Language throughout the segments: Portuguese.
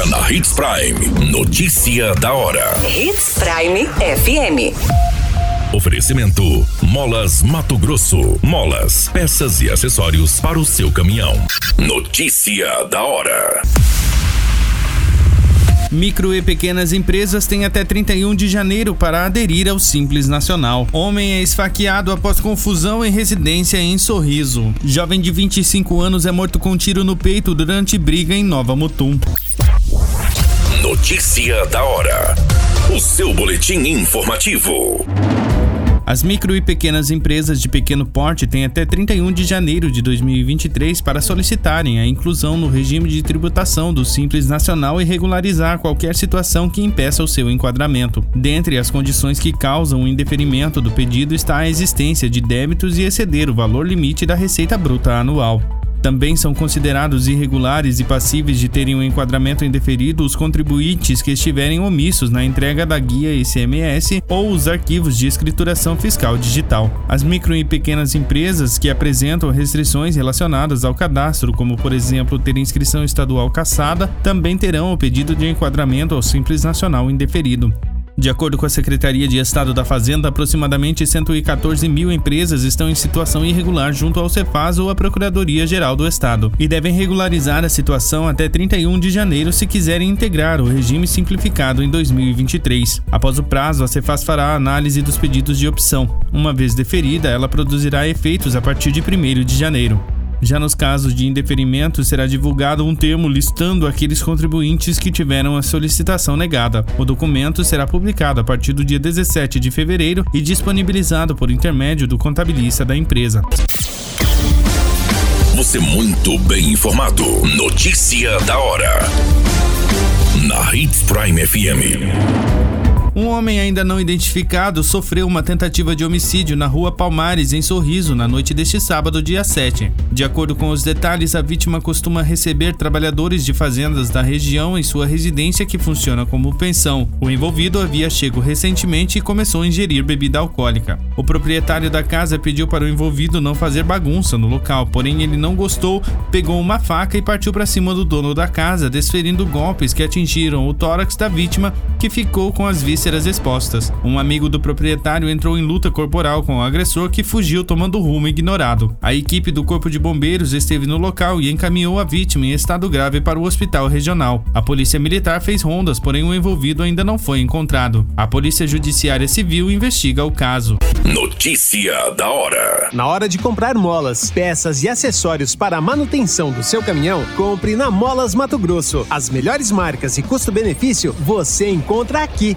Agora na Hits Prime. Notícia da hora. Hits Prime FM. Oferecimento: Molas Mato Grosso. Molas, peças e acessórios para o seu caminhão. Notícia da hora. Micro e pequenas empresas têm até 31 de janeiro para aderir ao Simples Nacional. Homem é esfaqueado após confusão em residência em Sorriso. Jovem de 25 anos é morto com um tiro no peito durante briga em Nova Mutum. Notícia da hora. O seu boletim informativo. As micro e pequenas empresas de pequeno porte têm até 31 de janeiro de 2023 para solicitarem a inclusão no regime de tributação do Simples Nacional e regularizar qualquer situação que impeça o seu enquadramento. Dentre as condições que causam o indeferimento do pedido está a existência de débitos e exceder o valor limite da receita bruta anual. Também são considerados irregulares e passíveis de terem um enquadramento indeferido os contribuintes que estiverem omissos na entrega da guia ICMS ou os arquivos de escrituração fiscal digital. As micro e pequenas empresas que apresentam restrições relacionadas ao cadastro, como por exemplo ter inscrição estadual caçada, também terão o pedido de enquadramento ao Simples Nacional indeferido. De acordo com a Secretaria de Estado da Fazenda, aproximadamente 114 mil empresas estão em situação irregular junto ao Cefaz ou à Procuradoria-Geral do Estado e devem regularizar a situação até 31 de janeiro se quiserem integrar o regime simplificado em 2023. Após o prazo, a Cefaz fará a análise dos pedidos de opção. Uma vez deferida, ela produzirá efeitos a partir de 1 de janeiro. Já nos casos de indeferimento, será divulgado um termo listando aqueles contribuintes que tiveram a solicitação negada. O documento será publicado a partir do dia 17 de fevereiro e disponibilizado por intermédio do contabilista da empresa. Você muito bem informado. Notícia da hora. Na Hits Prime FM. Um homem ainda não identificado sofreu uma tentativa de homicídio na rua Palmares, em Sorriso, na noite deste sábado, dia 7. De acordo com os detalhes, a vítima costuma receber trabalhadores de fazendas da região em sua residência que funciona como pensão. O envolvido havia chego recentemente e começou a ingerir bebida alcoólica. O proprietário da casa pediu para o envolvido não fazer bagunça no local, porém ele não gostou, pegou uma faca e partiu para cima do dono da casa, desferindo golpes que atingiram o tórax da vítima, que ficou com as vísceras vísceras expostas. Um amigo do proprietário entrou em luta corporal com o agressor que fugiu tomando rumo ignorado. A equipe do Corpo de Bombeiros esteve no local e encaminhou a vítima em estado grave para o hospital regional. A Polícia Militar fez rondas, porém o envolvido ainda não foi encontrado. A Polícia Judiciária Civil investiga o caso. Notícia da hora. Na hora de comprar molas, peças e acessórios para a manutenção do seu caminhão, compre na Molas Mato Grosso. As melhores marcas e custo-benefício você encontra aqui.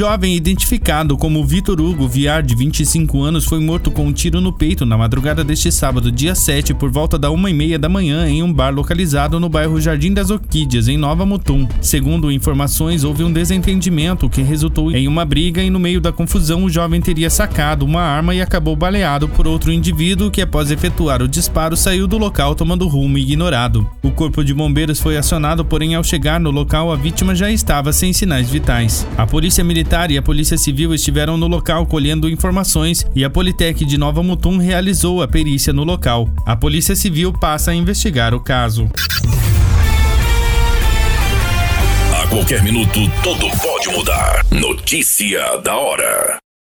Jovem identificado como Vitor Hugo Viar, de 25 anos, foi morto com um tiro no peito na madrugada deste sábado, dia 7, por volta da uma e meia da manhã, em um bar localizado no bairro Jardim das Orquídeas, em Nova Mutum. Segundo informações, houve um desentendimento que resultou em uma briga e no meio da confusão o jovem teria sacado uma arma e acabou baleado por outro indivíduo que, após efetuar o disparo, saiu do local tomando rumo ignorado. O corpo de bombeiros foi acionado, porém ao chegar no local a vítima já estava sem sinais vitais. A polícia Militar e a Polícia Civil estiveram no local colhendo informações e a Politec de Nova Mutum realizou a perícia no local. A Polícia Civil passa a investigar o caso. A qualquer minuto, tudo pode mudar. Notícia da hora.